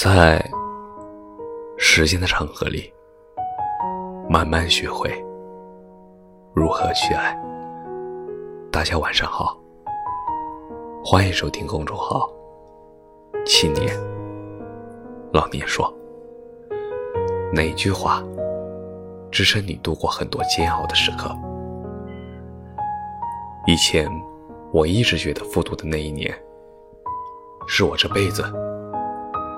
在时间的长河里，慢慢学会如何去爱。大家晚上好，欢迎收听公众号“青年老年说”。哪句话支撑你度过很多煎熬的时刻？以前我一直觉得复读的那一年，是我这辈子。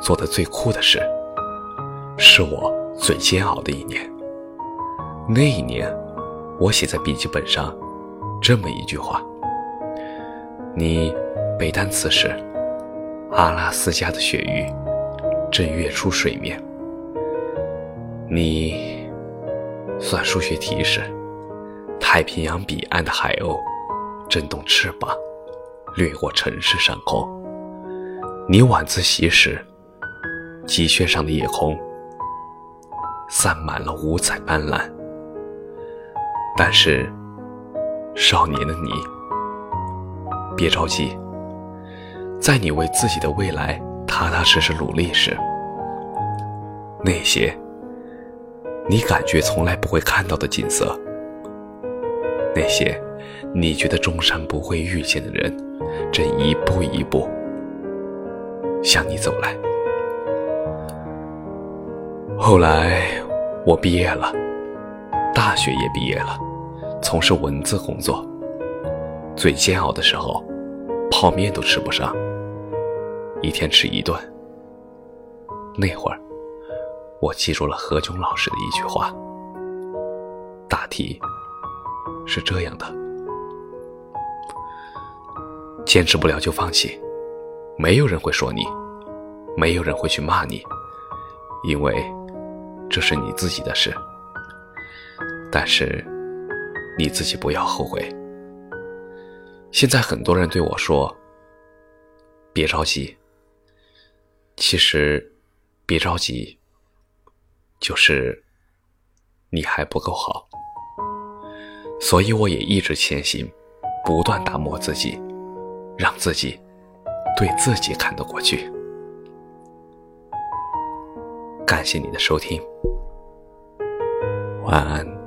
做的最酷的事，是我最煎熬的一年。那一年，我写在笔记本上这么一句话：“你背单词时，阿拉斯加的鳕鱼正跃出水面；你算数学题时，太平洋彼岸的海鸥振动翅膀，掠过城市上空；你晚自习时。”积雪上的夜空，散满了五彩斑斓。但是，少年的你，别着急，在你为自己的未来踏踏实实努力时，那些你感觉从来不会看到的景色，那些你觉得终身不会遇见的人，正一步一步向你走来。后来，我毕业了，大学也毕业了，从事文字工作。最煎熬的时候，泡面都吃不上，一天吃一顿。那会儿，我记住了何炅老师的一句话，大体是这样的：坚持不了就放弃，没有人会说你，没有人会去骂你，因为。这是你自己的事，但是你自己不要后悔。现在很多人对我说：“别着急。”其实，别着急，就是你还不够好。所以我也一直前行，不断打磨自己，让自己对自己看得过去。感谢你的收听，晚安。